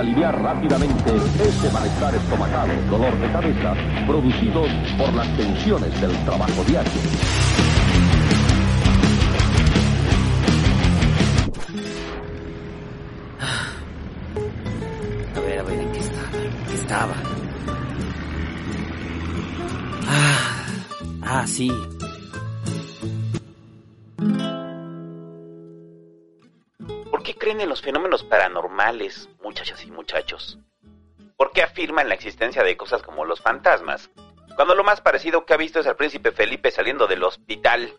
aliviar rápidamente ese malestar estomacal, dolor de cabeza, producidos por las tensiones del trabajo diario. A ver, a ver, ¿en qué estaba? ¿En qué estaba? Ah, ah, sí. Paranormales, muchachas y muchachos? ¿Por qué afirman la existencia de cosas como los fantasmas? Cuando lo más parecido que ha visto es al príncipe Felipe saliendo del hospital.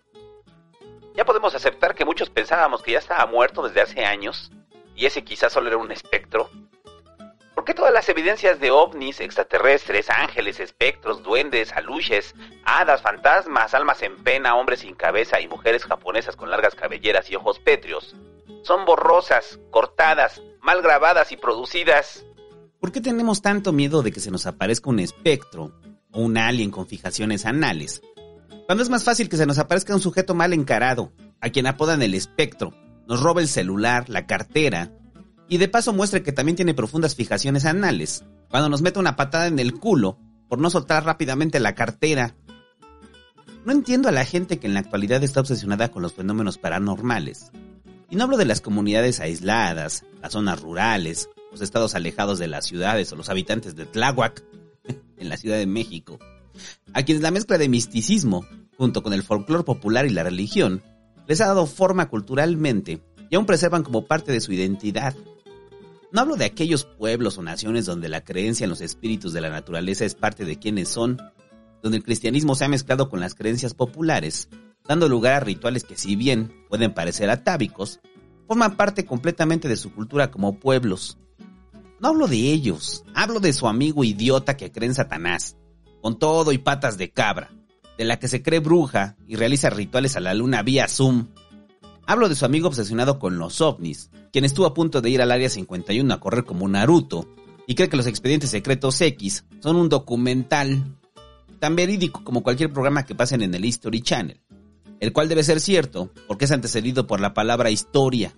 Ya podemos aceptar que muchos pensábamos que ya estaba muerto desde hace años, y ese quizás solo era un espectro. ¿Por qué todas las evidencias de ovnis, extraterrestres, ángeles, espectros, duendes, aluches, hadas, fantasmas, almas en pena, hombres sin cabeza y mujeres japonesas con largas cabelleras y ojos pétreos son borrosas, cortadas, mal grabadas y producidas? ¿Por qué tenemos tanto miedo de que se nos aparezca un espectro o un alien con fijaciones anales? Cuando es más fácil que se nos aparezca un sujeto mal encarado, a quien apodan el espectro, nos roba el celular, la cartera, y de paso muestre que también tiene profundas fijaciones anales, cuando nos mete una patada en el culo por no soltar rápidamente la cartera. No entiendo a la gente que en la actualidad está obsesionada con los fenómenos paranormales. Y no hablo de las comunidades aisladas, las zonas rurales, los estados alejados de las ciudades o los habitantes de Tláhuac, en la Ciudad de México, a quienes la mezcla de misticismo, junto con el folclore popular y la religión, les ha dado forma culturalmente y aún preservan como parte de su identidad. No hablo de aquellos pueblos o naciones donde la creencia en los espíritus de la naturaleza es parte de quienes son, donde el cristianismo se ha mezclado con las creencias populares, dando lugar a rituales que si bien pueden parecer atávicos, forman parte completamente de su cultura como pueblos. No hablo de ellos, hablo de su amigo idiota que cree en Satanás, con todo y patas de cabra, de la que se cree bruja y realiza rituales a la luna vía Zoom. Hablo de su amigo obsesionado con los ovnis, quien estuvo a punto de ir al Área 51 a correr como Naruto, y cree que los expedientes secretos X son un documental tan verídico como cualquier programa que pasen en el History Channel el cual debe ser cierto porque es antecedido por la palabra historia.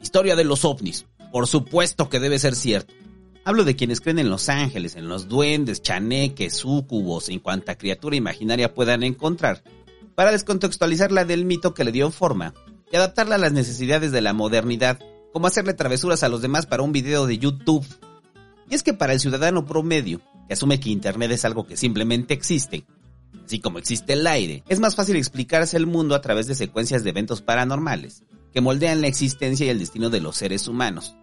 Historia de los ovnis, por supuesto que debe ser cierto. Hablo de quienes creen en los ángeles, en los duendes, chaneques, súcubos, en cuanta criatura imaginaria puedan encontrar, para descontextualizarla del mito que le dio forma y adaptarla a las necesidades de la modernidad, como hacerle travesuras a los demás para un video de YouTube. Y es que para el ciudadano promedio, que asume que Internet es algo que simplemente existe, así como existe el aire, es más fácil explicarse el mundo a través de secuencias de eventos paranormales, que moldean la existencia y el destino de los seres humanos.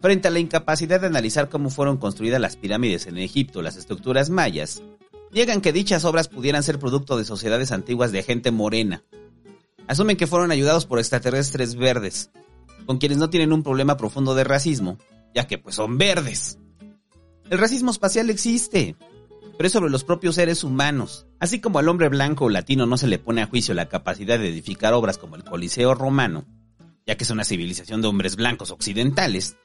Frente a la incapacidad de analizar cómo fueron construidas las pirámides en Egipto las estructuras mayas, llegan que dichas obras pudieran ser producto de sociedades antiguas de gente morena. Asumen que fueron ayudados por extraterrestres verdes, con quienes no tienen un problema profundo de racismo, ya que pues son verdes. El racismo espacial existe, pero es sobre los propios seres humanos. Así como al hombre blanco o latino no se le pone a juicio la capacidad de edificar obras como el Coliseo romano, ya que es una civilización de hombres blancos occidentales,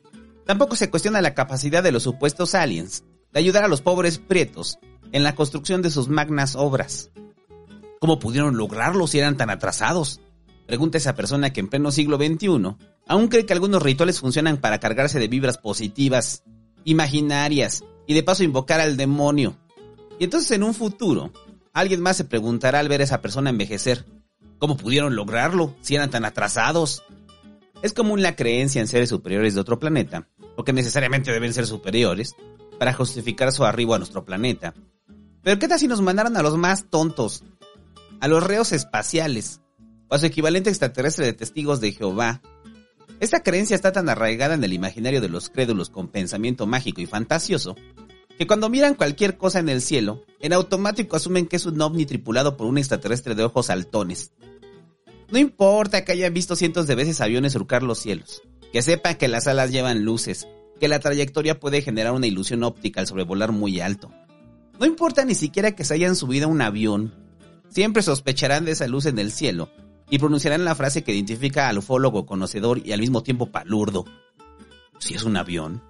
tampoco se cuestiona la capacidad de los supuestos aliens de ayudar a los pobres prietos en la construcción de sus magnas obras. ¿Cómo pudieron lograrlo si eran tan atrasados? Pregunta esa persona que en pleno siglo XXI aún cree que algunos rituales funcionan para cargarse de vibras positivas, imaginarias y de paso invocar al demonio. Y entonces en un futuro, alguien más se preguntará al ver a esa persona envejecer, ¿cómo pudieron lograrlo si eran tan atrasados? Es común la creencia en seres superiores de otro planeta, porque necesariamente deben ser superiores, para justificar su arribo a nuestro planeta. Pero ¿qué tal si nos mandaron a los más tontos? A los reos espaciales, o a su equivalente extraterrestre de testigos de Jehová. Esta creencia está tan arraigada en el imaginario de los crédulos con pensamiento mágico y fantasioso, que cuando miran cualquier cosa en el cielo, en automático asumen que es un ovni tripulado por un extraterrestre de ojos saltones. No importa que hayan visto cientos de veces aviones surcar los cielos, que sepan que las alas llevan luces, que la trayectoria puede generar una ilusión óptica al sobrevolar muy alto. No importa ni siquiera que se hayan subido a un avión, siempre sospecharán de esa luz en el cielo y pronunciarán la frase que identifica al ufólogo conocedor y al mismo tiempo palurdo. ¿Si es un avión?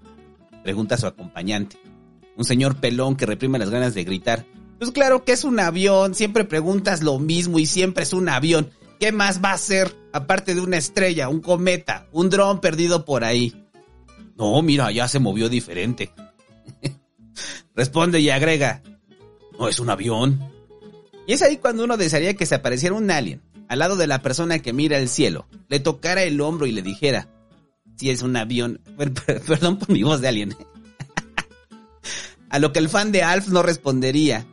Pregunta su acompañante un señor pelón que reprime las ganas de gritar. Pues claro que es un avión, siempre preguntas lo mismo y siempre es un avión. ¿Qué más va a ser aparte de una estrella, un cometa, un dron perdido por ahí? No, mira, ya se movió diferente. Responde y agrega, no es un avión. Y es ahí cuando uno desearía que se apareciera un alien, al lado de la persona que mira el cielo, le tocara el hombro y le dijera, si es un avión, perdón por mi voz de alien. A lo que el fan de Alf no respondería,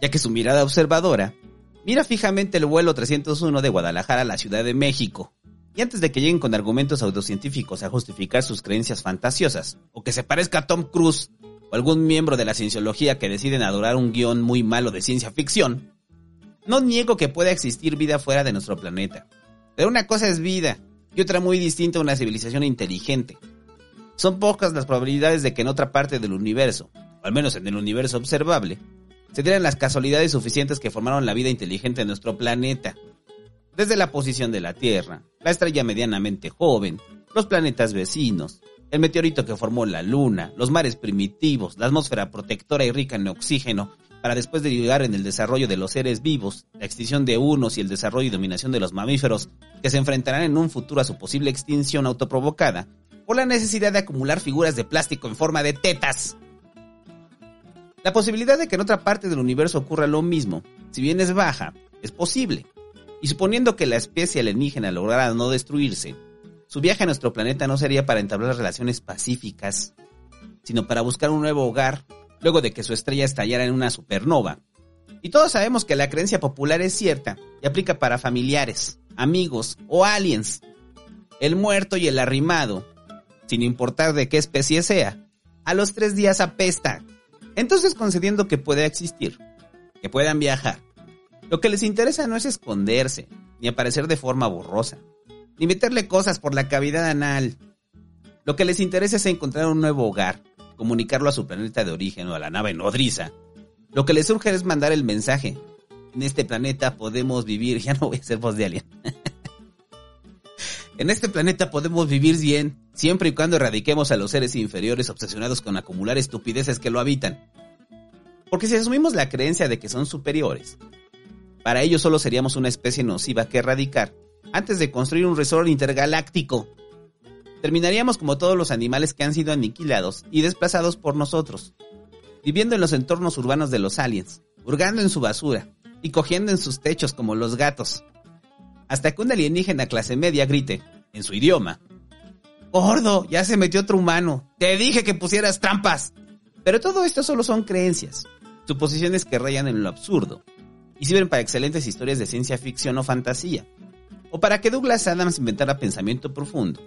ya que su mirada observadora mira fijamente el vuelo 301 de Guadalajara a la Ciudad de México. Y antes de que lleguen con argumentos autocientíficos a justificar sus creencias fantasiosas, o que se parezca a Tom Cruise o algún miembro de la cienciología que deciden adorar un guion muy malo de ciencia ficción, no niego que pueda existir vida fuera de nuestro planeta. Pero una cosa es vida y otra muy distinta a una civilización inteligente. Son pocas las probabilidades de que en otra parte del universo, al menos en el universo observable, se dieran las casualidades suficientes que formaron la vida inteligente en nuestro planeta. Desde la posición de la Tierra, la estrella medianamente joven, los planetas vecinos, el meteorito que formó la Luna, los mares primitivos, la atmósfera protectora y rica en oxígeno, para después derivar en el desarrollo de los seres vivos, la extinción de unos y el desarrollo y dominación de los mamíferos, que se enfrentarán en un futuro a su posible extinción autoprovocada, por la necesidad de acumular figuras de plástico en forma de tetas. La posibilidad de que en otra parte del universo ocurra lo mismo, si bien es baja, es posible. Y suponiendo que la especie alienígena lograra no destruirse, su viaje a nuestro planeta no sería para entablar relaciones pacíficas, sino para buscar un nuevo hogar luego de que su estrella estallara en una supernova. Y todos sabemos que la creencia popular es cierta y aplica para familiares, amigos o aliens. El muerto y el arrimado, sin importar de qué especie sea, a los tres días apesta. Entonces concediendo que pueda existir, que puedan viajar, lo que les interesa no es esconderse, ni aparecer de forma borrosa ni meterle cosas por la cavidad anal. Lo que les interesa es encontrar un nuevo hogar, comunicarlo a su planeta de origen o a la nave nodriza. Lo que les surge es mandar el mensaje. En este planeta podemos vivir, ya no voy a ser voz de alien. En este planeta podemos vivir bien, siempre y cuando erradiquemos a los seres inferiores obsesionados con acumular estupideces que lo habitan. Porque si asumimos la creencia de que son superiores, para ellos solo seríamos una especie nociva que erradicar antes de construir un resort intergaláctico. Terminaríamos como todos los animales que han sido aniquilados y desplazados por nosotros, viviendo en los entornos urbanos de los aliens, hurgando en su basura y cogiendo en sus techos como los gatos. Hasta que un alienígena clase media grite, en su idioma, Gordo, ya se metió otro humano. Te dije que pusieras trampas. Pero todo esto solo son creencias, suposiciones que rayan en lo absurdo y sirven para excelentes historias de ciencia ficción o fantasía, o para que Douglas Adams inventara pensamiento profundo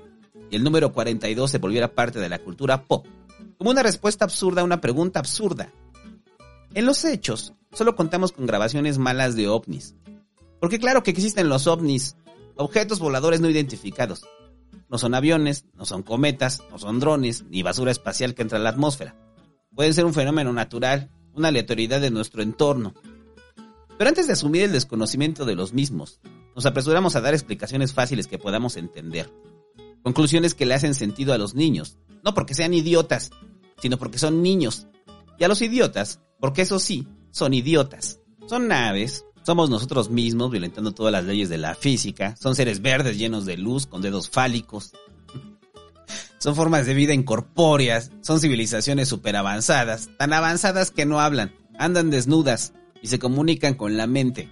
y el número 42 se volviera parte de la cultura pop, como una respuesta absurda a una pregunta absurda. En los hechos, solo contamos con grabaciones malas de ovnis. Porque claro que existen los ovnis, objetos voladores no identificados. No son aviones, no son cometas, no son drones, ni basura espacial que entra a la atmósfera. Pueden ser un fenómeno natural, una aleatoriedad de nuestro entorno. Pero antes de asumir el desconocimiento de los mismos, nos apresuramos a dar explicaciones fáciles que podamos entender. Conclusiones que le hacen sentido a los niños, no porque sean idiotas, sino porque son niños. Y a los idiotas, porque eso sí, son idiotas. Son naves, somos nosotros mismos violentando todas las leyes de la física, son seres verdes llenos de luz, con dedos fálicos. Son formas de vida incorpóreas, son civilizaciones super avanzadas, tan avanzadas que no hablan, andan desnudas y se comunican con la mente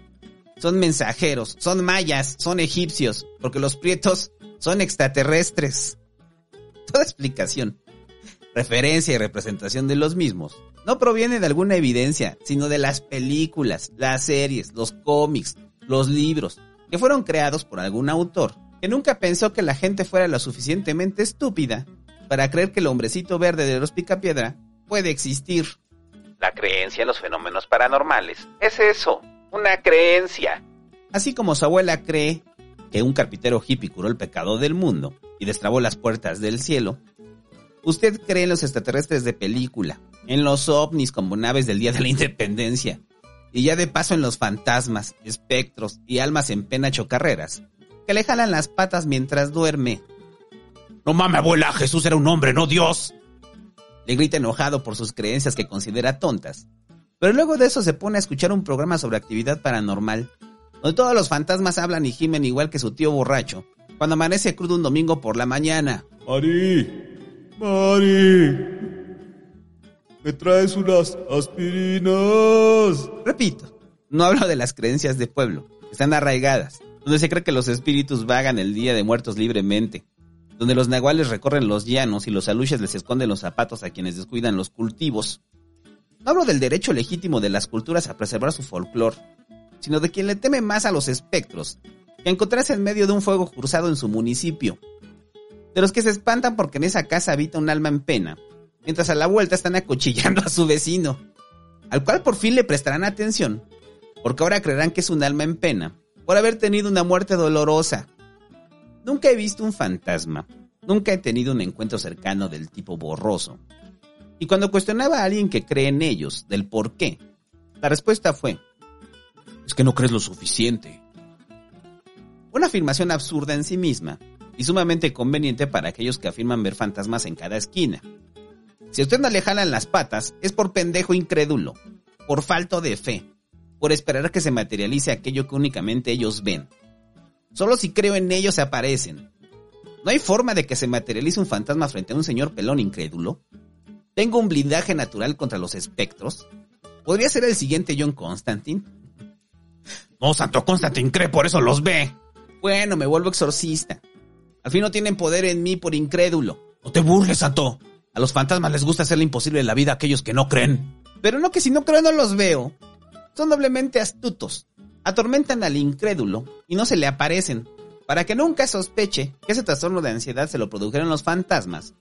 son mensajeros, son mayas, son egipcios, porque los prietos son extraterrestres. Toda explicación, referencia y representación de los mismos no proviene de alguna evidencia, sino de las películas, las series, los cómics, los libros, que fueron creados por algún autor que nunca pensó que la gente fuera lo suficientemente estúpida para creer que el hombrecito verde de los picapiedra puede existir. La creencia en los fenómenos paranormales es eso, una creencia. Así como su abuela cree que un carpintero hippie curó el pecado del mundo y destrabó las puertas del cielo, usted cree en los extraterrestres de película, en los ovnis como naves del Día de la Independencia, y ya de paso en los fantasmas, espectros y almas en pena chocarreras, que le jalan las patas mientras duerme. No mames, abuela, Jesús era un hombre, no Dios. Le grita enojado por sus creencias que considera tontas pero luego de eso se pone a escuchar un programa sobre actividad paranormal, donde todos los fantasmas hablan y gimen igual que su tío borracho, cuando amanece crudo un domingo por la mañana. Mari, Mari, ¿me traes unas aspirinas? Repito, no hablo de las creencias de pueblo, están arraigadas, donde se cree que los espíritus vagan el día de muertos libremente, donde los nahuales recorren los llanos y los aluches les esconden los zapatos a quienes descuidan los cultivos. No hablo del derecho legítimo de las culturas a preservar su folclor, sino de quien le teme más a los espectros, que encontrarse en medio de un fuego cruzado en su municipio. De los que se espantan porque en esa casa habita un alma en pena, mientras a la vuelta están acuchillando a su vecino, al cual por fin le prestarán atención, porque ahora creerán que es un alma en pena, por haber tenido una muerte dolorosa. Nunca he visto un fantasma, nunca he tenido un encuentro cercano del tipo borroso. Y cuando cuestionaba a alguien que cree en ellos, del por qué, la respuesta fue, es que no crees lo suficiente. Una afirmación absurda en sí misma y sumamente conveniente para aquellos que afirman ver fantasmas en cada esquina. Si a usted no le jalan las patas, es por pendejo incrédulo, por falto de fe, por esperar que se materialice aquello que únicamente ellos ven. Solo si creo en ellos se aparecen. ¿No hay forma de que se materialice un fantasma frente a un señor pelón incrédulo? ¿Tengo un blindaje natural contra los espectros? ¿Podría ser el siguiente John Constantine? No, Santo Constantine cree, por eso los ve. Bueno, me vuelvo exorcista. Al fin no tienen poder en mí por incrédulo. No te burles, Santo. A los fantasmas les gusta hacerle imposible la vida a aquellos que no creen. Pero no que si no creo no los veo. Son doblemente astutos. Atormentan al incrédulo y no se le aparecen, para que nunca sospeche que ese trastorno de ansiedad se lo produjeron los fantasmas,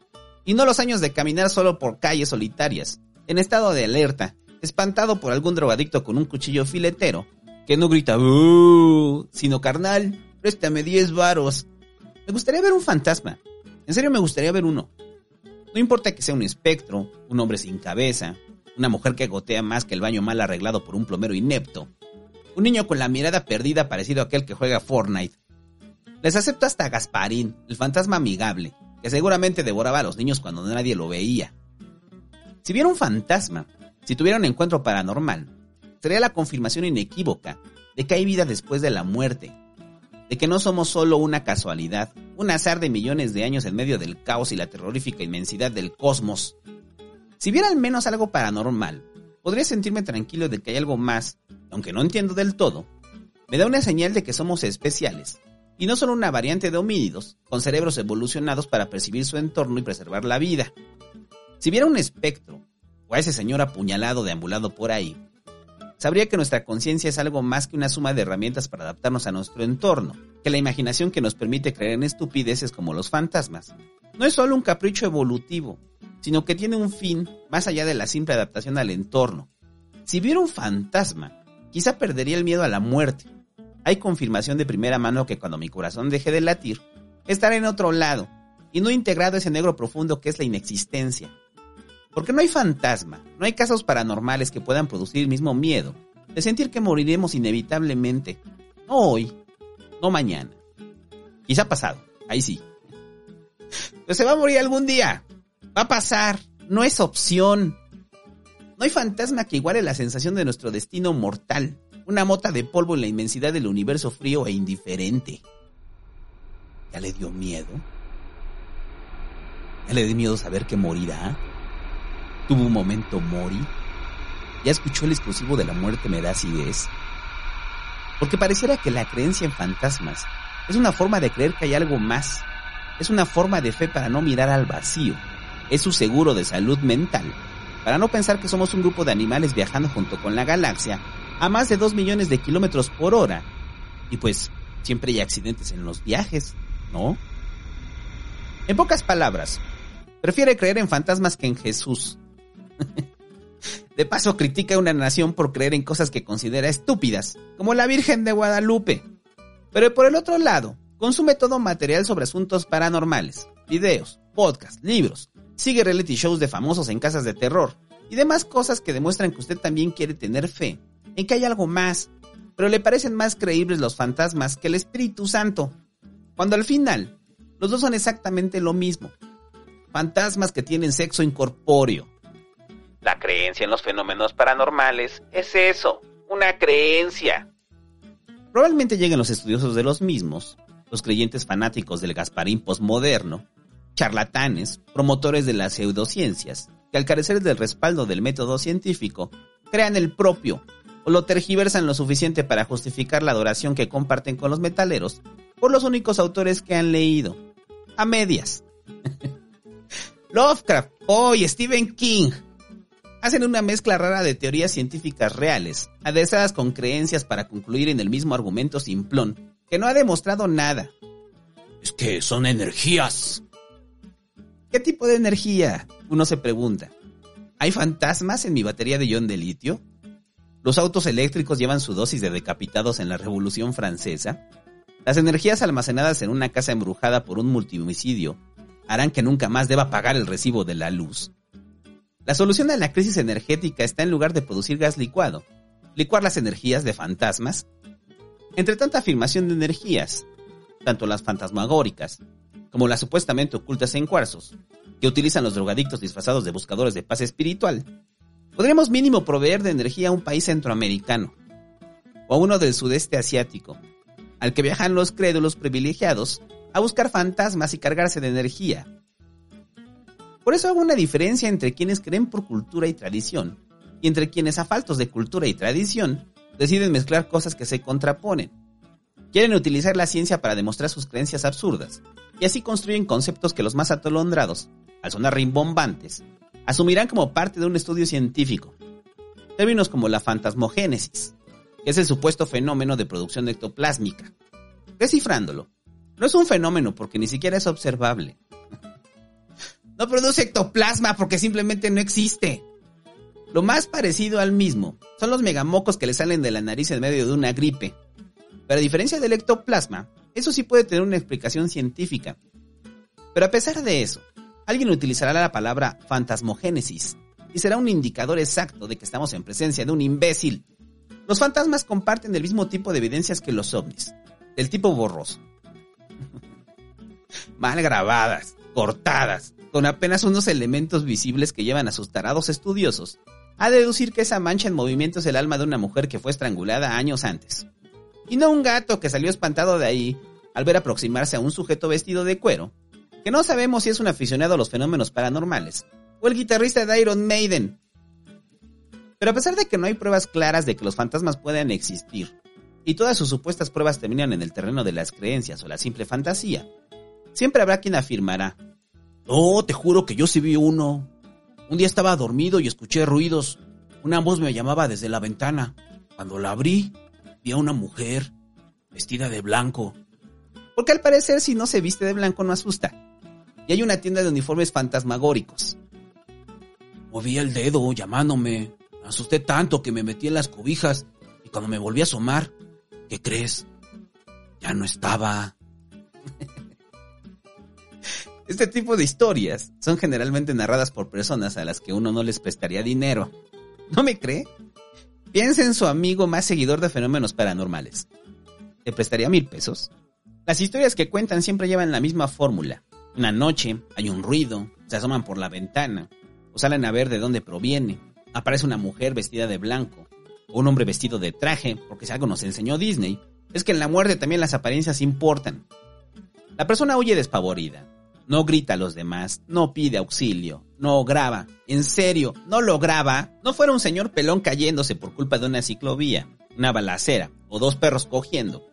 y no los años de caminar solo por calles solitarias, en estado de alerta, espantado por algún drogadicto con un cuchillo filetero, que no grita sino carnal, préstame 10 varos. Me gustaría ver un fantasma. En serio me gustaría ver uno. No importa que sea un espectro, un hombre sin cabeza, una mujer que gotea más que el baño mal arreglado por un plomero inepto, un niño con la mirada perdida parecido a aquel que juega Fortnite. Les acepto hasta Gasparín, el fantasma amigable, que seguramente devoraba a los niños cuando nadie lo veía. Si viera un fantasma, si tuviera un encuentro paranormal, sería la confirmación inequívoca de que hay vida después de la muerte, de que no somos solo una casualidad, un azar de millones de años en medio del caos y la terrorífica inmensidad del cosmos. Si viera al menos algo paranormal, podría sentirme tranquilo de que hay algo más, aunque no entiendo del todo. Me da una señal de que somos especiales, y no solo una variante de homínidos, con cerebros evolucionados para percibir su entorno y preservar la vida. Si viera un espectro, o a ese señor apuñalado deambulado por ahí, sabría que nuestra conciencia es algo más que una suma de herramientas para adaptarnos a nuestro entorno, que la imaginación que nos permite creer en estupideces como los fantasmas no es solo un capricho evolutivo, sino que tiene un fin más allá de la simple adaptación al entorno. Si viera un fantasma, quizá perdería el miedo a la muerte. Hay confirmación de primera mano que cuando mi corazón deje de latir, estará en otro lado, y no integrado ese negro profundo que es la inexistencia. Porque no hay fantasma, no hay casos paranormales que puedan producir el mismo miedo de sentir que moriremos inevitablemente. No hoy, no mañana. Quizá pasado, ahí sí. Pero se va a morir algún día. Va a pasar. No es opción. No hay fantasma que iguale la sensación de nuestro destino mortal. Una mota de polvo en la inmensidad del universo frío e indiferente. ¿Ya le dio miedo? ¿Ya le dio miedo saber que morirá? ¿Tuvo un momento Mori? ¿Ya escuchó el exclusivo de la muerte me da acidez? Porque pareciera que la creencia en fantasmas es una forma de creer que hay algo más. Es una forma de fe para no mirar al vacío. Es su seguro de salud mental. Para no pensar que somos un grupo de animales viajando junto con la galaxia a más de 2 millones de kilómetros por hora. Y pues, siempre hay accidentes en los viajes, ¿no? En pocas palabras, prefiere creer en fantasmas que en Jesús. De paso critica a una nación por creer en cosas que considera estúpidas, como la Virgen de Guadalupe. Pero por el otro lado, consume todo material sobre asuntos paranormales, videos, podcasts, libros, sigue reality shows de famosos en casas de terror y demás cosas que demuestran que usted también quiere tener fe en que hay algo más, pero le parecen más creíbles los fantasmas que el Espíritu Santo, cuando al final los dos son exactamente lo mismo, fantasmas que tienen sexo incorpóreo. La creencia en los fenómenos paranormales es eso, una creencia. Probablemente lleguen los estudiosos de los mismos, los creyentes fanáticos del Gasparín postmoderno, charlatanes, promotores de las pseudociencias, que al carecer del respaldo del método científico, crean el propio o lo tergiversan lo suficiente para justificar la adoración que comparten con los metaleros por los únicos autores que han leído. A medias. Lovecraft, Poe Stephen King hacen una mezcla rara de teorías científicas reales, aderezadas con creencias para concluir en el mismo argumento simplón, que no ha demostrado nada. Es que son energías. ¿Qué tipo de energía? Uno se pregunta. ¿Hay fantasmas en mi batería de ion de litio? ¿Los autos eléctricos llevan su dosis de decapitados en la Revolución Francesa? ¿Las energías almacenadas en una casa embrujada por un multihomicidio harán que nunca más deba pagar el recibo de la luz? La solución a la crisis energética está en lugar de producir gas licuado, licuar las energías de fantasmas. Entre tanta afirmación de energías, tanto las fantasmagóricas como las supuestamente ocultas en cuarzos, que utilizan los drogadictos disfrazados de buscadores de paz espiritual, podríamos mínimo proveer de energía a un país centroamericano o a uno del sudeste asiático, al que viajan los crédulos privilegiados a buscar fantasmas y cargarse de energía. Por eso hago una diferencia entre quienes creen por cultura y tradición y entre quienes a faltos de cultura y tradición deciden mezclar cosas que se contraponen. Quieren utilizar la ciencia para demostrar sus creencias absurdas y así construyen conceptos que los más atolondrados, al sonar rimbombantes, asumirán como parte de un estudio científico. Términos como la fantasmogénesis, que es el supuesto fenómeno de producción ectoplásmica. Descifrándolo, no es un fenómeno porque ni siquiera es observable. No produce ectoplasma porque simplemente no existe. Lo más parecido al mismo son los megamocos que le salen de la nariz en medio de una gripe. Pero a diferencia del ectoplasma, eso sí puede tener una explicación científica. Pero a pesar de eso, alguien utilizará la palabra fantasmogénesis y será un indicador exacto de que estamos en presencia de un imbécil. Los fantasmas comparten el mismo tipo de evidencias que los ovnis, del tipo borroso. Mal grabadas, cortadas, con apenas unos elementos visibles que llevan a sus tarados estudiosos a deducir que esa mancha en movimiento es el alma de una mujer que fue estrangulada años antes. Y no un gato que salió espantado de ahí al ver aproximarse a un sujeto vestido de cuero que no sabemos si es un aficionado a los fenómenos paranormales, o el guitarrista de Iron Maiden. Pero a pesar de que no hay pruebas claras de que los fantasmas puedan existir, y todas sus supuestas pruebas terminan en el terreno de las creencias o la simple fantasía, siempre habrá quien afirmará, no, te juro que yo sí vi uno. Un día estaba dormido y escuché ruidos. Una voz me llamaba desde la ventana. Cuando la abrí, vi a una mujer, vestida de blanco. Porque al parecer si no se viste de blanco no asusta y hay una tienda de uniformes fantasmagóricos. Moví el dedo llamándome. Me asusté tanto que me metí en las cobijas y cuando me volví a asomar, ¿qué crees? Ya no estaba. Este tipo de historias son generalmente narradas por personas a las que uno no les prestaría dinero. ¿No me cree? Piensa en su amigo más seguidor de fenómenos paranormales. ¿Te prestaría mil pesos? Las historias que cuentan siempre llevan la misma fórmula. Una noche hay un ruido, se asoman por la ventana o salen a ver de dónde proviene. Aparece una mujer vestida de blanco o un hombre vestido de traje, porque si algo nos enseñó Disney, es que en la muerte también las apariencias importan. La persona huye despavorida, no grita a los demás, no pide auxilio, no graba, en serio, no lo graba, no fuera un señor pelón cayéndose por culpa de una ciclovía, una balacera o dos perros cogiendo,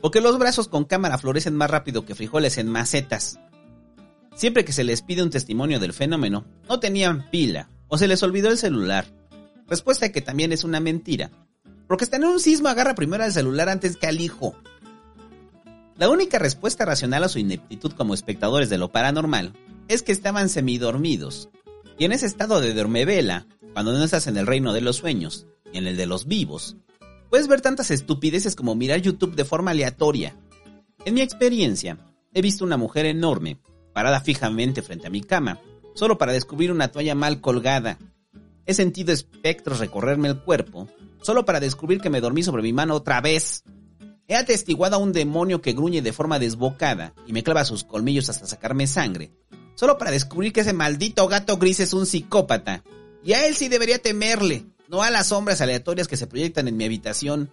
porque los brazos con cámara florecen más rápido que frijoles en macetas. Siempre que se les pide un testimonio del fenómeno, no tenían pila o se les olvidó el celular. Respuesta que también es una mentira. Porque están en un sismo agarra primero al celular antes que al hijo. La única respuesta racional a su ineptitud como espectadores de lo paranormal es que estaban semidormidos. Y en ese estado de dormevela, cuando no estás en el reino de los sueños y en el de los vivos, puedes ver tantas estupideces como mirar YouTube de forma aleatoria. En mi experiencia, he visto una mujer enorme parada fijamente frente a mi cama, solo para descubrir una toalla mal colgada. He sentido espectros recorrerme el cuerpo, solo para descubrir que me dormí sobre mi mano otra vez. He atestiguado a un demonio que gruñe de forma desbocada y me clava sus colmillos hasta sacarme sangre, solo para descubrir que ese maldito gato gris es un psicópata. Y a él sí debería temerle, no a las sombras aleatorias que se proyectan en mi habitación,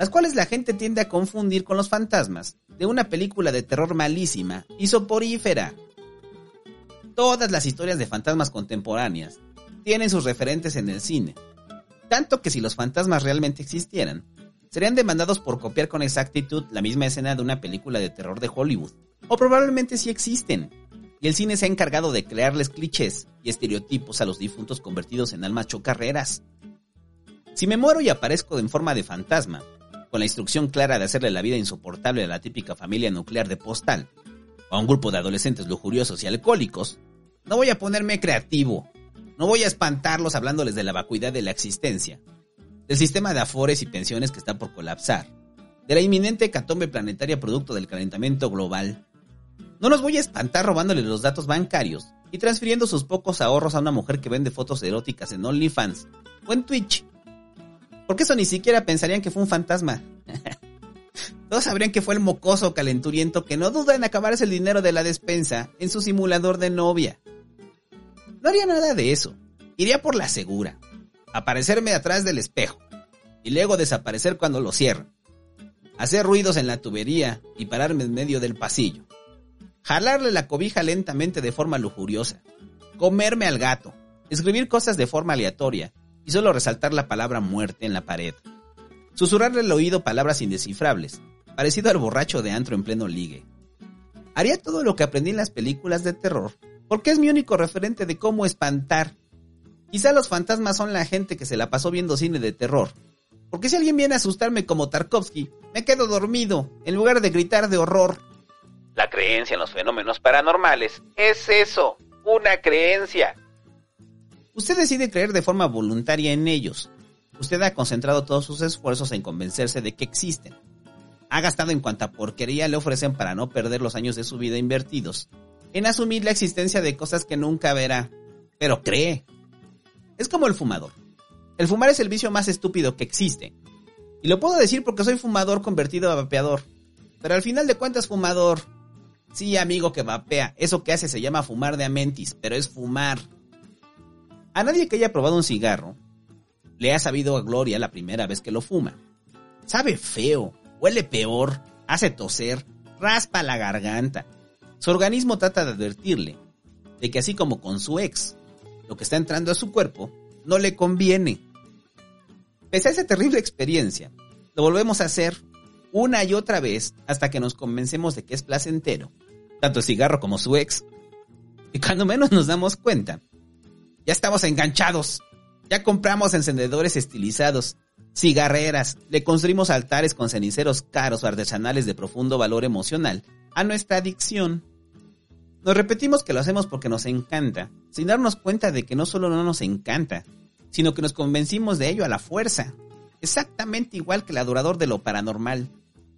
las cuales la gente tiende a confundir con los fantasmas de una película de terror malísima y soporífera. todas las historias de fantasmas contemporáneas tienen sus referentes en el cine. Tanto que si los fantasmas realmente existieran, serían demandados por copiar con exactitud la misma escena de una película de terror de Hollywood. O probablemente sí existen. Y el cine se ha encargado de crearles clichés y estereotipos a los difuntos convertidos en almas chocarreras. Si me muero y aparezco en forma de fantasma, con la instrucción clara de hacerle la vida insoportable a la típica familia nuclear de postal, o a un grupo de adolescentes lujuriosos y alcohólicos, no voy a ponerme creativo no voy a espantarlos hablándoles de la vacuidad de la existencia, del sistema de afores y pensiones que está por colapsar, de la inminente hecatombe planetaria producto del calentamiento global. No los voy a espantar robándoles los datos bancarios y transfiriendo sus pocos ahorros a una mujer que vende fotos eróticas en OnlyFans o en Twitch. Porque eso ni siquiera pensarían que fue un fantasma. Todos sabrían que fue el mocoso calenturiento que no duda en acabarse el dinero de la despensa en su simulador de novia. No haría nada de eso. Iría por la segura. Aparecerme atrás del espejo. Y luego desaparecer cuando lo cierren. Hacer ruidos en la tubería y pararme en medio del pasillo. Jalarle la cobija lentamente de forma lujuriosa. Comerme al gato. Escribir cosas de forma aleatoria. Y solo resaltar la palabra muerte en la pared. Susurrarle al oído palabras indescifrables. Parecido al borracho de antro en pleno ligue. Haría todo lo que aprendí en las películas de terror porque es mi único referente de cómo espantar. Quizá los fantasmas son la gente que se la pasó viendo cine de terror. Porque si alguien viene a asustarme como Tarkovsky, me quedo dormido, en lugar de gritar de horror. La creencia en los fenómenos paranormales es eso, una creencia. Usted decide creer de forma voluntaria en ellos. Usted ha concentrado todos sus esfuerzos en convencerse de que existen. Ha gastado en cuanta porquería le ofrecen para no perder los años de su vida invertidos en asumir la existencia de cosas que nunca verá, pero cree. Es como el fumador. El fumar es el vicio más estúpido que existe. Y lo puedo decir porque soy fumador convertido a vapeador. Pero al final de cuentas, fumador. Sí, amigo que vapea. Eso que hace se llama fumar de amentis, pero es fumar. A nadie que haya probado un cigarro le ha sabido a gloria la primera vez que lo fuma. Sabe feo, huele peor, hace toser, raspa la garganta, su organismo trata de advertirle de que así como con su ex, lo que está entrando a su cuerpo no le conviene. Pese a esa terrible experiencia, lo volvemos a hacer una y otra vez hasta que nos convencemos de que es placentero, tanto el cigarro como su ex. Y cuando menos nos damos cuenta, ya estamos enganchados. Ya compramos encendedores estilizados, cigarreras, le construimos altares con ceniceros caros o artesanales de profundo valor emocional a nuestra adicción. Nos repetimos que lo hacemos porque nos encanta, sin darnos cuenta de que no solo no nos encanta, sino que nos convencimos de ello a la fuerza. Exactamente igual que el adorador de lo paranormal.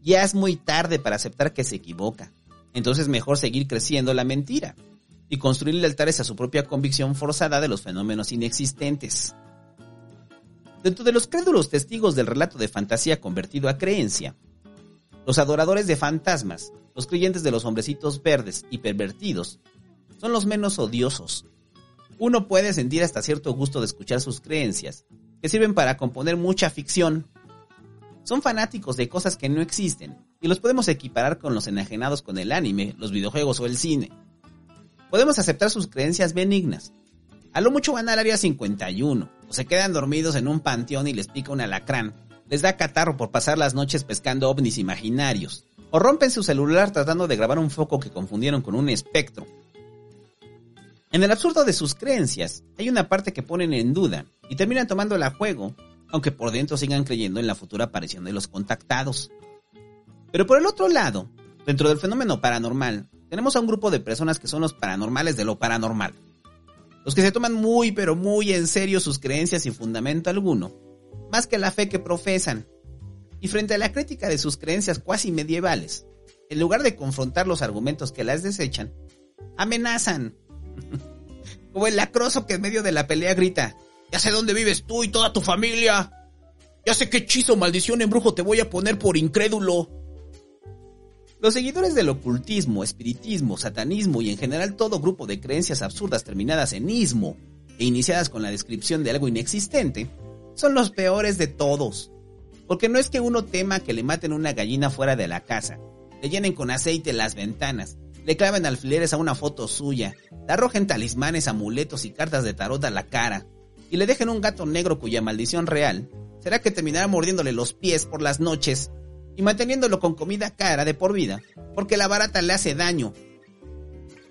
Ya es muy tarde para aceptar que se equivoca. Entonces mejor seguir creciendo la mentira y construirle altares a su propia convicción forzada de los fenómenos inexistentes. Dentro de los crédulos testigos del relato de fantasía convertido a creencia, los adoradores de fantasmas los creyentes de los hombrecitos verdes y pervertidos son los menos odiosos. Uno puede sentir hasta cierto gusto de escuchar sus creencias, que sirven para componer mucha ficción. Son fanáticos de cosas que no existen, y los podemos equiparar con los enajenados con el anime, los videojuegos o el cine. Podemos aceptar sus creencias benignas. A lo mucho van al área 51, o se quedan dormidos en un panteón y les pica un alacrán. Les da catarro por pasar las noches pescando ovnis imaginarios o rompen su celular tratando de grabar un foco que confundieron con un espectro. En el absurdo de sus creencias, hay una parte que ponen en duda y terminan tomándola a juego, aunque por dentro sigan creyendo en la futura aparición de los contactados. Pero por el otro lado, dentro del fenómeno paranormal, tenemos a un grupo de personas que son los paranormales de lo paranormal. Los que se toman muy pero muy en serio sus creencias sin fundamento alguno, más que la fe que profesan, y frente a la crítica de sus creencias cuasi medievales, en lugar de confrontar los argumentos que las desechan, amenazan. Como el lacroso que en medio de la pelea grita, ya sé dónde vives tú y toda tu familia. Ya sé qué hechizo, maldición, embrujo te voy a poner por incrédulo. Los seguidores del ocultismo, espiritismo, satanismo y en general todo grupo de creencias absurdas terminadas en ismo e iniciadas con la descripción de algo inexistente, son los peores de todos. Porque no es que uno tema que le maten una gallina fuera de la casa, le llenen con aceite las ventanas. Le claven alfileres a una foto suya, le arrojen talismanes, amuletos y cartas de tarot a la cara, y le dejen un gato negro cuya maldición real será que terminará mordiéndole los pies por las noches y manteniéndolo con comida cara de por vida, porque la barata le hace daño.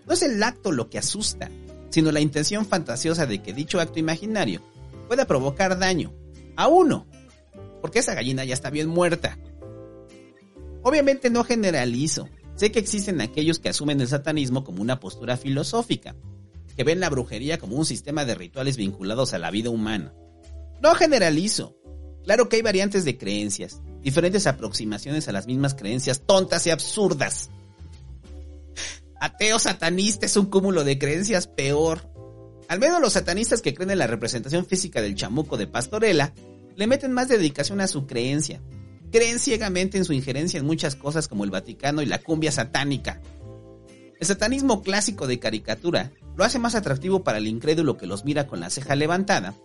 No es el acto lo que asusta, sino la intención fantasiosa de que dicho acto imaginario pueda provocar daño a uno, porque esa gallina ya está bien muerta. Obviamente no generalizo, sé que existen aquellos que asumen el satanismo como una postura filosófica, que ven la brujería como un sistema de rituales vinculados a la vida humana. No generalizo, claro que hay variantes de creencias, diferentes aproximaciones a las mismas creencias tontas y absurdas. Ateo satanista es un cúmulo de creencias peor. Al menos los satanistas que creen en la representación física del chamuco de Pastorela le meten más dedicación a su creencia. Creen ciegamente en su injerencia en muchas cosas como el Vaticano y la cumbia satánica. El satanismo clásico de caricatura lo hace más atractivo para el incrédulo que los mira con la ceja levantada,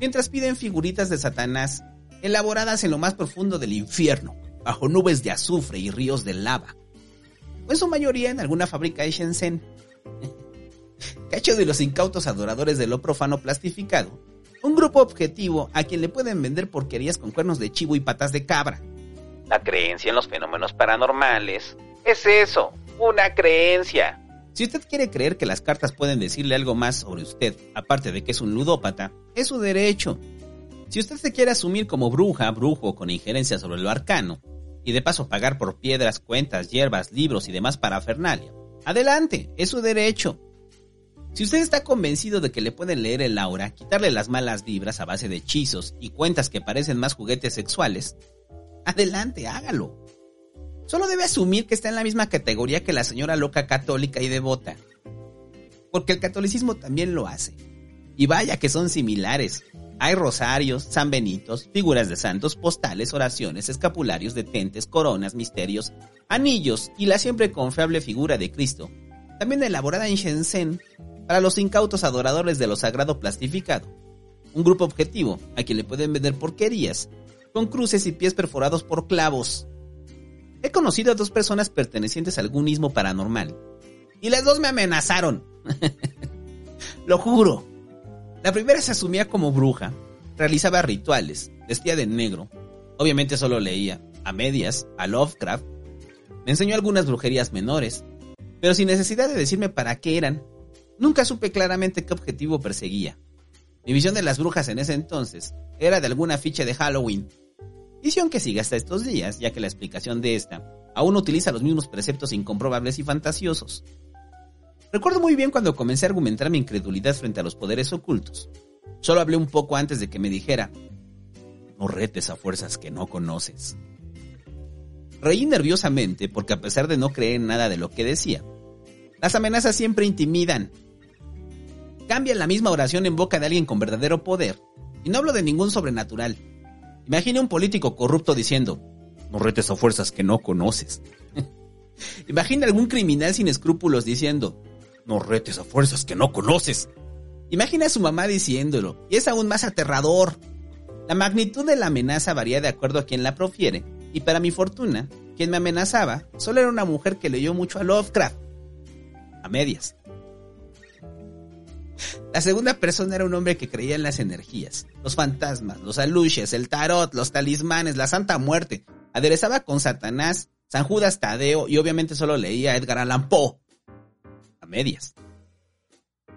mientras piden figuritas de Satanás elaboradas en lo más profundo del infierno, bajo nubes de azufre y ríos de lava. O en su mayoría en alguna fábrica de Shenzhen. Cacho de los incautos adoradores de lo profano plastificado, un grupo objetivo a quien le pueden vender porquerías con cuernos de chivo y patas de cabra. La creencia en los fenómenos paranormales es eso, una creencia. Si usted quiere creer que las cartas pueden decirle algo más sobre usted, aparte de que es un ludópata, es su derecho. Si usted se quiere asumir como bruja, brujo con injerencia sobre lo arcano, y de paso pagar por piedras, cuentas, hierbas, libros y demás parafernalia, adelante, es su derecho. Si usted está convencido de que le pueden leer el aura, quitarle las malas vibras a base de hechizos y cuentas que parecen más juguetes sexuales, adelante, hágalo. Solo debe asumir que está en la misma categoría que la señora loca católica y devota. Porque el catolicismo también lo hace. Y vaya que son similares. Hay rosarios, San Benitos, figuras de santos, postales, oraciones, escapularios, detentes, coronas, misterios, anillos y la siempre confiable figura de Cristo, también elaborada en Shenzhen para los incautos adoradores de lo sagrado plastificado. Un grupo objetivo a quien le pueden vender porquerías, con cruces y pies perforados por clavos. He conocido a dos personas pertenecientes al algún paranormal. Y las dos me amenazaron. Lo juro. La primera se asumía como bruja, realizaba rituales, vestía de negro, obviamente solo leía, a medias, a Lovecraft, me enseñó algunas brujerías menores, pero sin necesidad de decirme para qué eran. Nunca supe claramente qué objetivo perseguía. Mi visión de las brujas en ese entonces era de alguna ficha de Halloween, visión que sigue hasta estos días, ya que la explicación de esta aún utiliza los mismos preceptos incomprobables y fantasiosos. Recuerdo muy bien cuando comencé a argumentar mi incredulidad frente a los poderes ocultos. Solo hablé un poco antes de que me dijera, no retes a fuerzas que no conoces. Reí nerviosamente porque a pesar de no creer en nada de lo que decía, las amenazas siempre intimidan. Cambian la misma oración en boca de alguien con verdadero poder, y no hablo de ningún sobrenatural. Imagine un político corrupto diciendo, no retes a fuerzas que no conoces. Imagina algún criminal sin escrúpulos diciendo, no retes a fuerzas que no conoces. Imagina a su mamá diciéndolo, y es aún más aterrador. La magnitud de la amenaza varía de acuerdo a quien la profiere, y para mi fortuna, quien me amenazaba solo era una mujer que leyó mucho a Lovecraft. A medias. La segunda persona era un hombre que creía en las energías, los fantasmas, los aluches, el tarot, los talismanes, la santa muerte. Aderezaba con Satanás, San Judas Tadeo y obviamente solo leía a Edgar Allan Poe medias.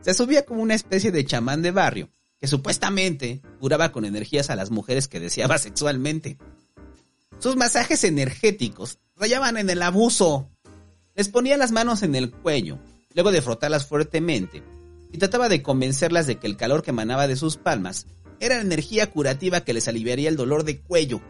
Se subía como una especie de chamán de barrio, que supuestamente curaba con energías a las mujeres que deseaba sexualmente. Sus masajes energéticos rayaban en el abuso. Les ponía las manos en el cuello, luego de frotarlas fuertemente, y trataba de convencerlas de que el calor que emanaba de sus palmas era energía curativa que les aliviaría el dolor de cuello.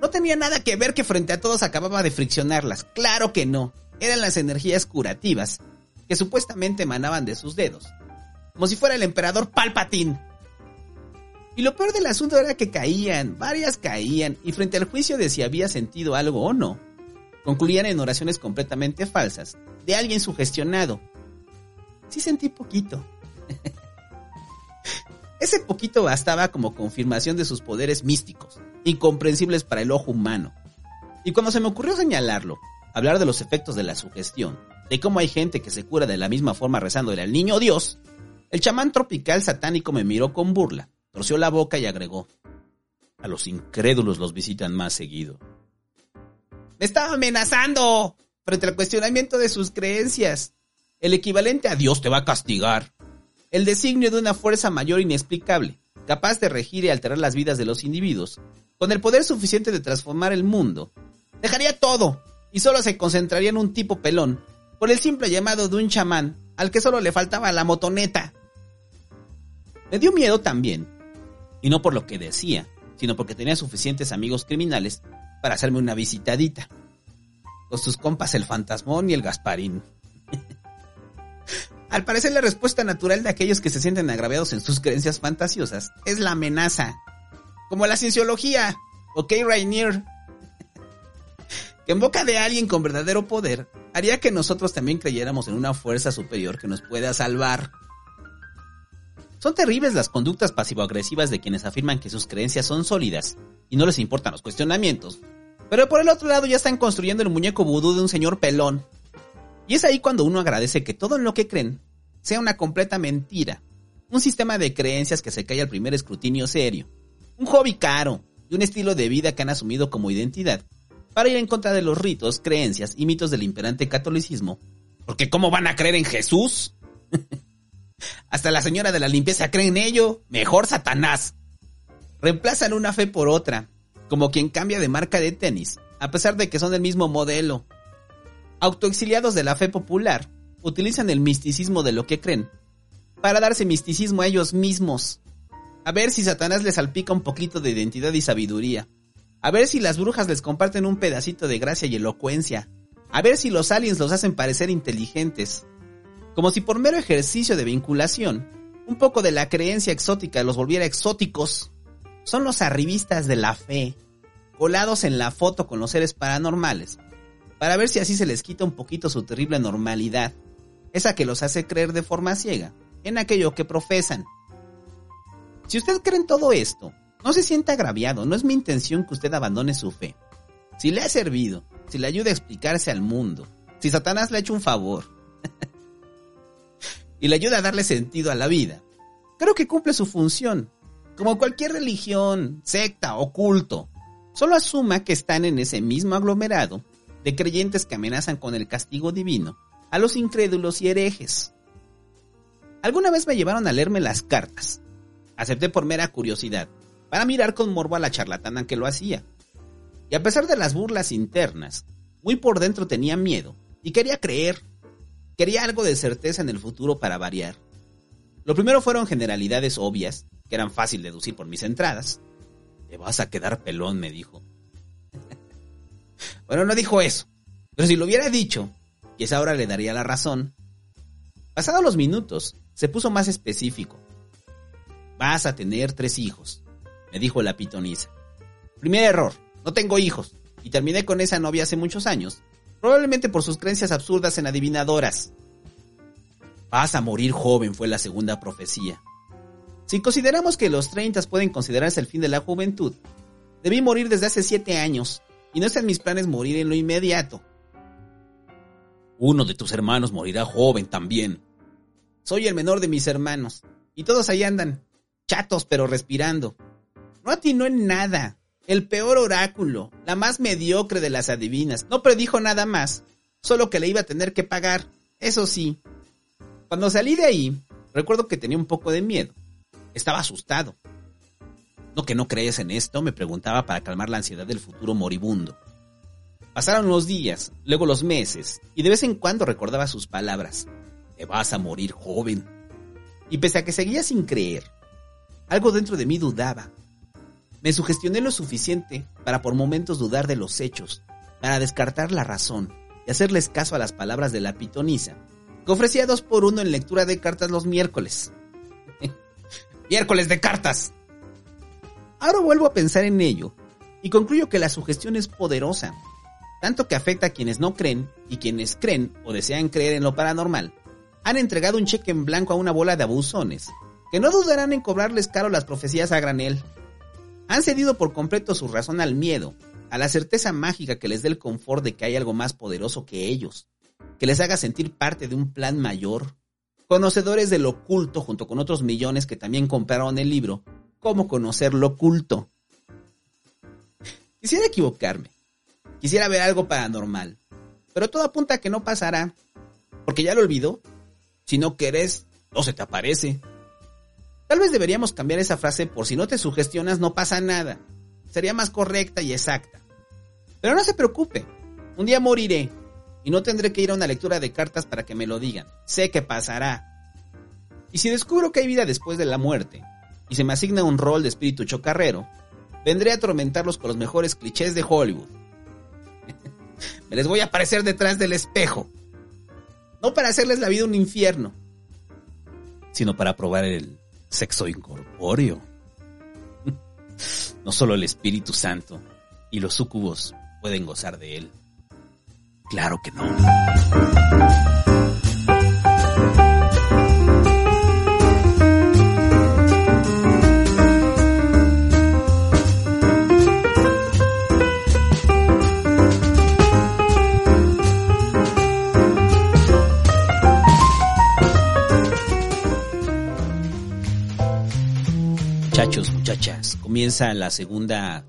No tenía nada que ver que frente a todos acababa de friccionarlas, claro que no. Eran las energías curativas que supuestamente emanaban de sus dedos, como si fuera el emperador Palpatine. Y lo peor del asunto era que caían, varias caían, y frente al juicio de si había sentido algo o no, concluían en oraciones completamente falsas, de alguien sugestionado. Sí sentí poquito. Ese poquito bastaba como confirmación de sus poderes místicos, incomprensibles para el ojo humano. Y cuando se me ocurrió señalarlo, hablar de los efectos de la sugestión, de cómo hay gente que se cura de la misma forma rezándole al niño Dios, el chamán tropical satánico me miró con burla, torció la boca y agregó, a los incrédulos los visitan más seguido. ¡Me estaba amenazando! Frente al cuestionamiento de sus creencias. El equivalente a Dios te va a castigar. El designio de una fuerza mayor inexplicable, capaz de regir y alterar las vidas de los individuos, con el poder suficiente de transformar el mundo, dejaría todo y solo se concentraría en un tipo pelón, por el simple llamado de un chamán al que solo le faltaba la motoneta. Me dio miedo también, y no por lo que decía, sino porque tenía suficientes amigos criminales para hacerme una visitadita. Con sus compas el fantasmón y el Gasparín. Al parecer la respuesta natural de aquellos que se sienten agraviados en sus creencias fantasiosas es la amenaza. Como la cienciología. Ok, Rainier. que en boca de alguien con verdadero poder haría que nosotros también creyéramos en una fuerza superior que nos pueda salvar. Son terribles las conductas pasivo-agresivas de quienes afirman que sus creencias son sólidas y no les importan los cuestionamientos, pero por el otro lado ya están construyendo el muñeco vudú de un señor pelón. Y es ahí cuando uno agradece que todo en lo que creen sea una completa mentira, un sistema de creencias que se cae al primer escrutinio serio, un hobby caro y un estilo de vida que han asumido como identidad para ir en contra de los ritos, creencias y mitos del imperante catolicismo. Porque ¿cómo van a creer en Jesús? Hasta la señora de la limpieza cree en ello. Mejor Satanás. Reemplazan una fe por otra como quien cambia de marca de tenis, a pesar de que son del mismo modelo. Autoexiliados de la fe popular, utilizan el misticismo de lo que creen, para darse misticismo a ellos mismos. A ver si Satanás les salpica un poquito de identidad y sabiduría. A ver si las brujas les comparten un pedacito de gracia y elocuencia. A ver si los aliens los hacen parecer inteligentes. Como si por mero ejercicio de vinculación, un poco de la creencia exótica los volviera exóticos son los arribistas de la fe, colados en la foto con los seres paranormales, para ver si así se les quita un poquito su terrible normalidad, esa que los hace creer de forma ciega en aquello que profesan. Si usted cree en todo esto, no se sienta agraviado, no es mi intención que usted abandone su fe. Si le ha servido, si le ayuda a explicarse al mundo, si Satanás le ha hecho un favor y le ayuda a darle sentido a la vida, creo que cumple su función como cualquier religión, secta o culto, solo asuma que están en ese mismo aglomerado de creyentes que amenazan con el castigo divino a los incrédulos y herejes. Alguna vez me llevaron a leerme las cartas. Acepté por mera curiosidad, para mirar con morbo a la charlatana que lo hacía. Y a pesar de las burlas internas, muy por dentro tenía miedo y quería creer. Quería algo de certeza en el futuro para variar. Lo primero fueron generalidades obvias que eran fácil de deducir por mis entradas. Te vas a quedar pelón, me dijo. Bueno, no dijo eso, pero si lo hubiera dicho, quizá ahora le daría la razón. Pasados los minutos, se puso más específico. Vas a tener tres hijos, me dijo la pitonisa. Primer error, no tengo hijos, y terminé con esa novia hace muchos años, probablemente por sus creencias absurdas en adivinadoras. Vas a morir joven fue la segunda profecía. Si consideramos que los 30 pueden considerarse el fin de la juventud, debí morir desde hace 7 años, y no está en mis planes morir en lo inmediato. Uno de tus hermanos morirá joven también. Soy el menor de mis hermanos, y todos ahí andan, chatos pero respirando. No atinó en nada. El peor oráculo, la más mediocre de las adivinas, no predijo nada más, solo que le iba a tener que pagar. Eso sí. Cuando salí de ahí, recuerdo que tenía un poco de miedo. Estaba asustado. ¿No que no crees en esto? me preguntaba para calmar la ansiedad del futuro moribundo. Pasaron los días, luego los meses, y de vez en cuando recordaba sus palabras. Te vas a morir joven. Y pese a que seguía sin creer, algo dentro de mí dudaba. Me sugestioné lo suficiente para por momentos dudar de los hechos, para descartar la razón y hacerles caso a las palabras de la pitonisa, que ofrecía dos por uno en lectura de cartas los miércoles miércoles de cartas. Ahora vuelvo a pensar en ello y concluyo que la sugestión es poderosa, tanto que afecta a quienes no creen y quienes creen o desean creer en lo paranormal. Han entregado un cheque en blanco a una bola de abusones, que no dudarán en cobrarles caro las profecías a granel. Han cedido por completo su razón al miedo, a la certeza mágica que les dé el confort de que hay algo más poderoso que ellos, que les haga sentir parte de un plan mayor, conocedores del oculto junto con otros millones que también compraron el libro, Cómo conocer lo oculto. Quisiera equivocarme, quisiera ver algo paranormal, pero todo apunta a que no pasará, porque ya lo olvidó. Si no querés, no se te aparece. Tal vez deberíamos cambiar esa frase por si no te sugestionas no pasa nada. Sería más correcta y exacta. Pero no se preocupe, un día moriré y no tendré que ir a una lectura de cartas para que me lo digan. Sé que pasará. Y si descubro que hay vida después de la muerte y se me asigna un rol de espíritu chocarrero, vendré a atormentarlos con los mejores clichés de Hollywood. me les voy a aparecer detrás del espejo. No para hacerles la vida un infierno, sino para probar el sexo incorpóreo. No solo el Espíritu Santo y los súcubos pueden gozar de él. Claro que no. Muchachos, muchachas, comienza la segunda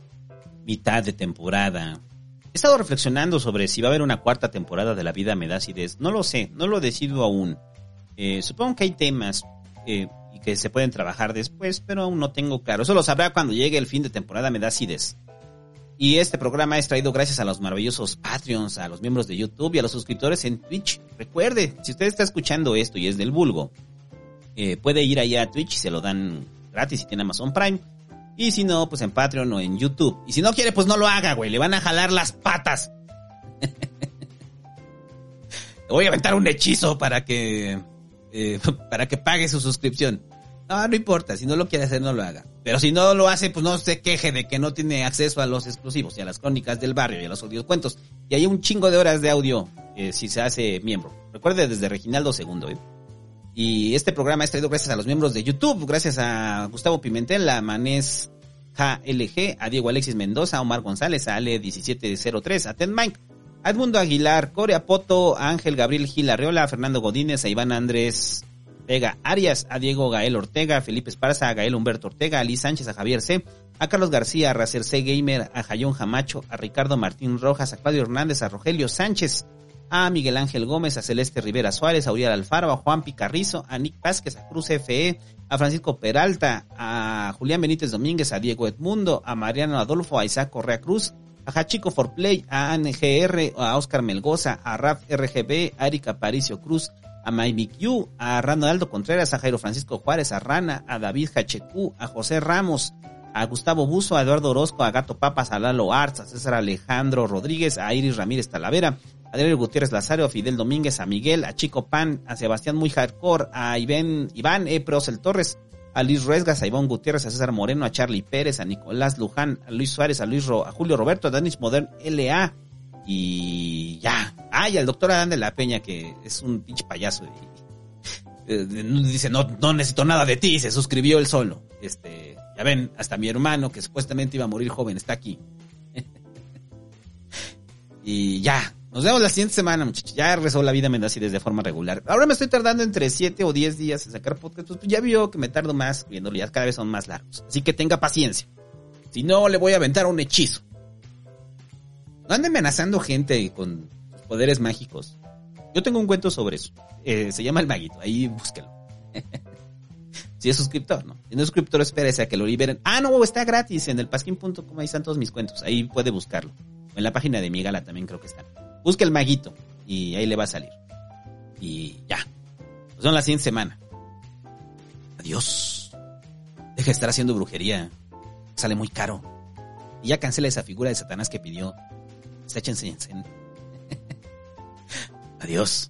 mitad de temporada He estado reflexionando sobre si va a haber una cuarta temporada de La vida me. No lo sé, no lo decido aún. Eh, supongo que hay temas eh, y que se pueden trabajar después, pero aún no tengo claro. Eso lo sabrá cuando llegue el fin de temporada me. Y este programa es traído gracias a los maravillosos Patreons, a los miembros de YouTube y a los suscriptores en Twitch. Recuerde, si usted está escuchando esto y es del vulgo, eh, puede ir allá a Twitch y se lo dan gratis si tiene Amazon Prime. Y si no, pues en Patreon o en YouTube. Y si no quiere, pues no lo haga, güey. Le van a jalar las patas. Le voy a aventar un hechizo para que. Eh, para que pague su suscripción. No, no importa. Si no lo quiere hacer, no lo haga. Pero si no lo hace, pues no se queje de que no tiene acceso a los exclusivos y a las crónicas del barrio y a los cuentos. Y hay un chingo de horas de audio eh, si se hace miembro. Recuerde desde Reginaldo II, ¿eh? Y este programa es traído gracias a los miembros de YouTube, gracias a Gustavo Pimentel, a Manés KLG, a Diego Alexis Mendoza, a Omar González, a Ale1703, a Ted Mike, a Edmundo Aguilar, Corea Poto, a Ángel Gabriel Gil Arreola, a Fernando Godínez, a Iván Andrés Vega Arias, a Diego Gael Ortega, a Felipe Esparza, a Gael Humberto Ortega, a Liz Sánchez, a Javier C., a Carlos García, a Racer C. Gamer, a Jayón Jamacho, a Ricardo Martín Rojas, a Claudio Hernández, a Rogelio Sánchez, a Miguel Ángel Gómez, a Celeste Rivera Suárez, a Uriel Alfaro, a Juan Picarrizo, a Nick Vázquez, a Cruz FE, a Francisco Peralta, a Julián Benítez Domínguez, a Diego Edmundo, a Mariano Adolfo, a Isaac Correa Cruz, a Hachico Forplay, a ANGR, a Oscar Melgoza, a Raf RGB, a Erika Paricio Cruz, a Mike Q, a Ronaldo Contreras, a Jairo Francisco Juárez, a Rana, a David Hachecú, a José Ramos, a Gustavo Buzo, a Eduardo Orozco, a Gato Papas, a Lalo Arts, a César Alejandro Rodríguez, a Iris Ramírez Talavera, a Daniel Gutiérrez Lazario, a Fidel Domínguez, a Miguel, a Chico Pan, a Sebastián Muy Hardcore, a Iván, Iván E. Prosel Torres, a Luis Ruesgas, a Iván Gutiérrez, a César Moreno, a Charlie Pérez, a Nicolás Luján, a Luis Suárez, a Luis a Julio Roberto, a Danis Modern LA y ya. Ah, y al doctor Adán de la Peña, que es un pinche payaso. Y, eh, dice, no, no necesito nada de ti, se suscribió él solo. Este, ya ven, hasta mi hermano, que supuestamente iba a morir joven, está aquí. y ya, nos vemos la siguiente semana, muchachos. Ya rezó la vida me así desde forma regular. Ahora me estoy tardando entre 7 o 10 días en sacar podcast. Pues ya vio que me tardo más viéndolo. Ya cada vez son más largos. Así que tenga paciencia. Si no, le voy a aventar un hechizo. No ande amenazando gente con poderes mágicos. Yo tengo un cuento sobre eso. Eh, se llama El Maguito. Ahí búsquelo. si es suscriptor, ¿no? Si no es suscriptor, espérese a que lo liberen. Ah, no, está gratis en el pasquín.com. Ahí están todos mis cuentos. Ahí puede buscarlo. En la página de mi gala también creo que están. Busque el maguito y ahí le va a salir. Y ya. Nos vemos la siguiente semana. Adiós. Deja de estar haciendo brujería. Sale muy caro. Y ya cancela esa figura de Satanás que pidió. En Adiós.